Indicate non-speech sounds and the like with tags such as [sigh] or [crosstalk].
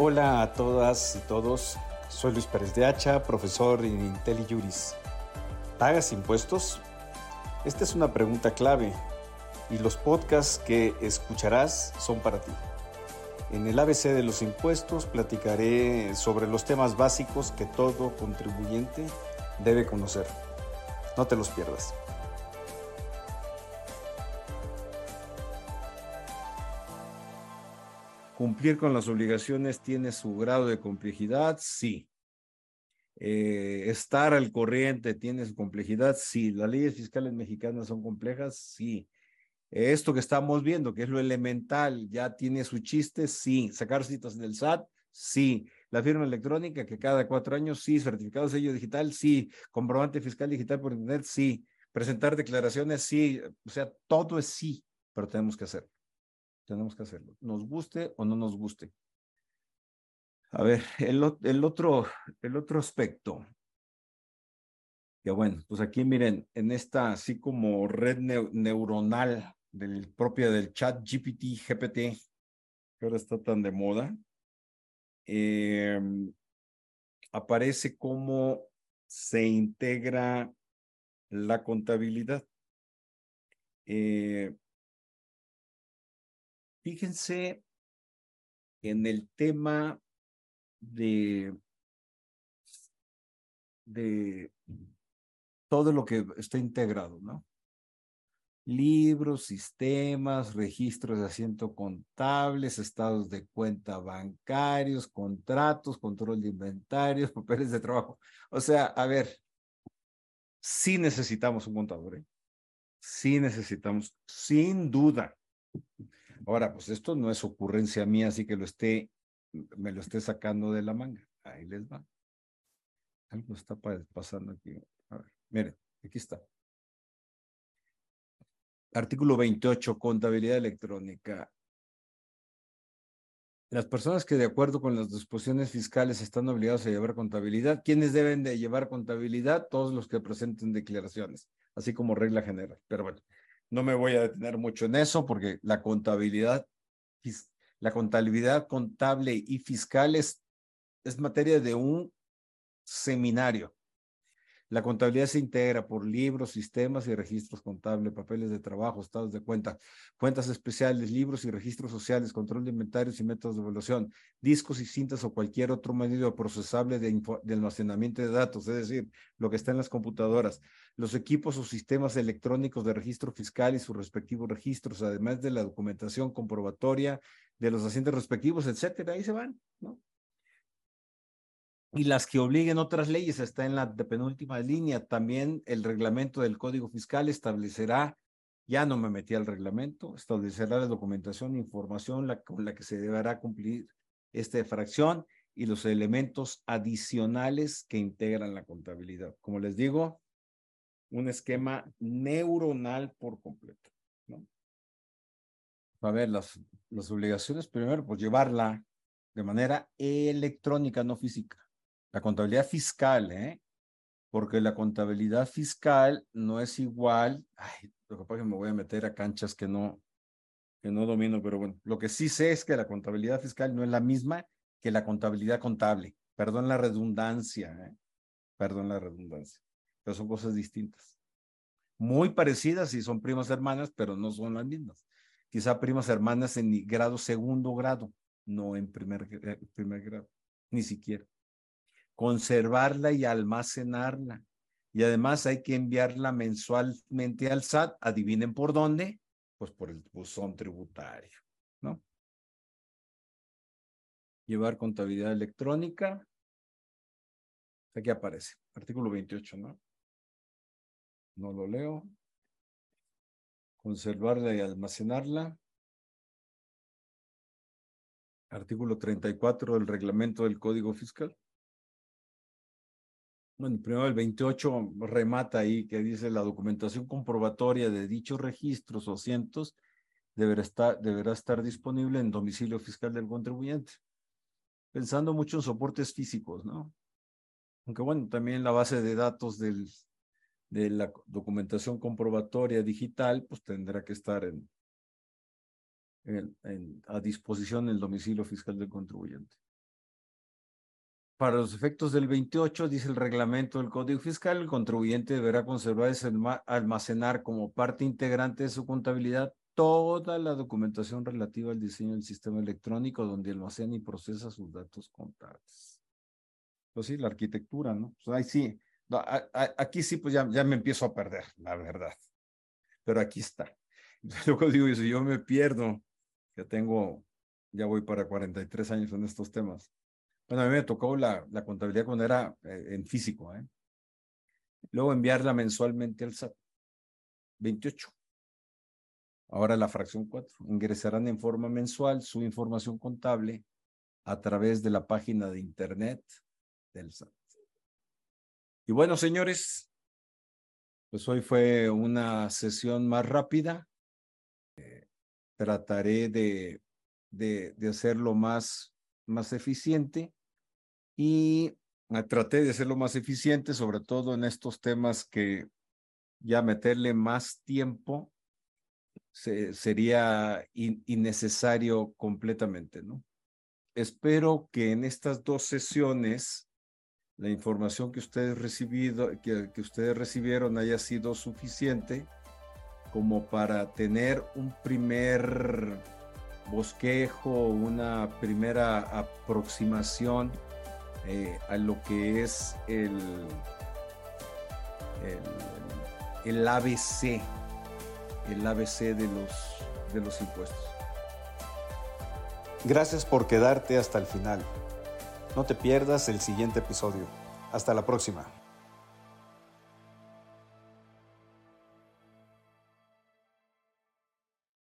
Hola a todas y todos. Soy Luis Pérez de Hacha, profesor en IntelliJuris. ¿Pagas impuestos? Esta es una pregunta clave y los podcasts que escucharás son para ti. En el ABC de los impuestos platicaré sobre los temas básicos que todo contribuyente debe conocer. No te los pierdas. ¿Cumplir con las obligaciones tiene su grado de complejidad? Sí. Eh, ¿Estar al corriente tiene su complejidad? Sí. ¿Las leyes fiscales mexicanas son complejas? Sí. Esto que estamos viendo, que es lo elemental, ya tiene su chiste, sí. Sacar citas del SAT, sí. La firma electrónica, que cada cuatro años, sí. Certificado de sello digital, sí. Comprobante fiscal digital por internet, sí. Presentar declaraciones, sí. O sea, todo es sí, pero tenemos que hacerlo. Tenemos que hacerlo. Nos guste o no nos guste. A ver, el, el, otro, el otro aspecto. Ya bueno, pues aquí miren, en esta así como red neuronal del propia del chat GPT, GPT, que ahora está tan de moda, eh, aparece cómo se integra la contabilidad. Eh, Fíjense en el tema de, de todo lo que está integrado, ¿no? Libros, sistemas, registros de asiento contables, estados de cuenta bancarios, contratos, control de inventarios, [laughs] papeles de trabajo. O sea, a ver, sí necesitamos un contador, ¿eh? Sí necesitamos, sin duda. Ahora, pues esto no es ocurrencia mía, así que lo esté, me lo esté sacando de la manga. Ahí les va. Algo está pasando aquí. A ver, miren, aquí está. Artículo 28, contabilidad electrónica. Las personas que de acuerdo con las disposiciones fiscales están obligados a llevar contabilidad, ¿quiénes deben de llevar contabilidad? Todos los que presenten declaraciones, así como regla general. Pero bueno, no me voy a detener mucho en eso porque la contabilidad, la contabilidad contable y fiscal es, es materia de un seminario. La contabilidad se integra por libros, sistemas y registros contables, papeles de trabajo, estados de cuenta, cuentas especiales, libros y registros sociales, control de inventarios y métodos de evaluación, discos y cintas o cualquier otro medio procesable de, de almacenamiento de datos, es decir, lo que está en las computadoras, los equipos o sistemas electrónicos de registro fiscal y sus respectivos registros, además de la documentación comprobatoria de los asientos respectivos, etcétera, ahí se van, ¿no? Y las que obliguen otras leyes, está en la penúltima línea. También el reglamento del Código Fiscal establecerá, ya no me metí al reglamento, establecerá la documentación información con la que se deberá cumplir esta fracción y los elementos adicionales que integran la contabilidad. Como les digo, un esquema neuronal por completo. ¿no? A ver, las, las obligaciones, primero, pues llevarla de manera electrónica, no física. La contabilidad fiscal, ¿eh? Porque la contabilidad fiscal no es igual. Ay, lo que pasa es que me voy a meter a canchas que no, que no domino, pero bueno, lo que sí sé es que la contabilidad fiscal no es la misma que la contabilidad contable. Perdón la redundancia, ¿eh? Perdón la redundancia. Pero son cosas distintas. Muy parecidas y son primas hermanas, pero no son las mismas. Quizá primas hermanas en grado segundo grado, no en primer, eh, primer grado, ni siquiera conservarla y almacenarla. Y además hay que enviarla mensualmente al SAT. Adivinen por dónde. Pues por el buzón tributario, ¿no? Llevar contabilidad electrónica. Aquí aparece, artículo 28, ¿no? No lo leo. Conservarla y almacenarla. Artículo 34 del reglamento del Código Fiscal bueno, primero el 28 remata ahí que dice la documentación comprobatoria de dichos registros o cientos deberá estar, deberá estar disponible en domicilio fiscal del contribuyente. Pensando mucho en soportes físicos, ¿no? Aunque bueno, también la base de datos del, de la documentación comprobatoria digital, pues tendrá que estar en, a disposición en el domicilio fiscal del contribuyente. Para los efectos del 28, dice el reglamento del Código Fiscal, el contribuyente deberá conservar y almacenar como parte integrante de su contabilidad toda la documentación relativa al diseño del sistema electrónico donde almacena y procesa sus datos contables. Pues sí, la arquitectura, ¿no? Pues ahí sí, aquí sí, pues ya, ya me empiezo a perder, la verdad. Pero aquí está. [laughs] Luego digo, si yo me pierdo, que tengo, ya voy para 43 años en estos temas. Bueno, a mí me tocó la, contabilidad cuando era eh, en físico, ¿eh? Luego enviarla mensualmente al SAT. 28. Ahora la fracción 4. Ingresarán en forma mensual su información contable a través de la página de internet del SAT. Y bueno, señores, pues hoy fue una sesión más rápida. Eh, trataré de, de, de, hacerlo más, más eficiente y traté de hacerlo más eficiente, sobre todo en estos temas que ya meterle más tiempo sería innecesario completamente, ¿no? Espero que en estas dos sesiones la información que ustedes recibido, que, que ustedes recibieron haya sido suficiente como para tener un primer bosquejo, una primera aproximación eh, a lo que es el, el, el ABC el ABC de los, de los impuestos. Gracias por quedarte hasta el final. No te pierdas el siguiente episodio. Hasta la próxima.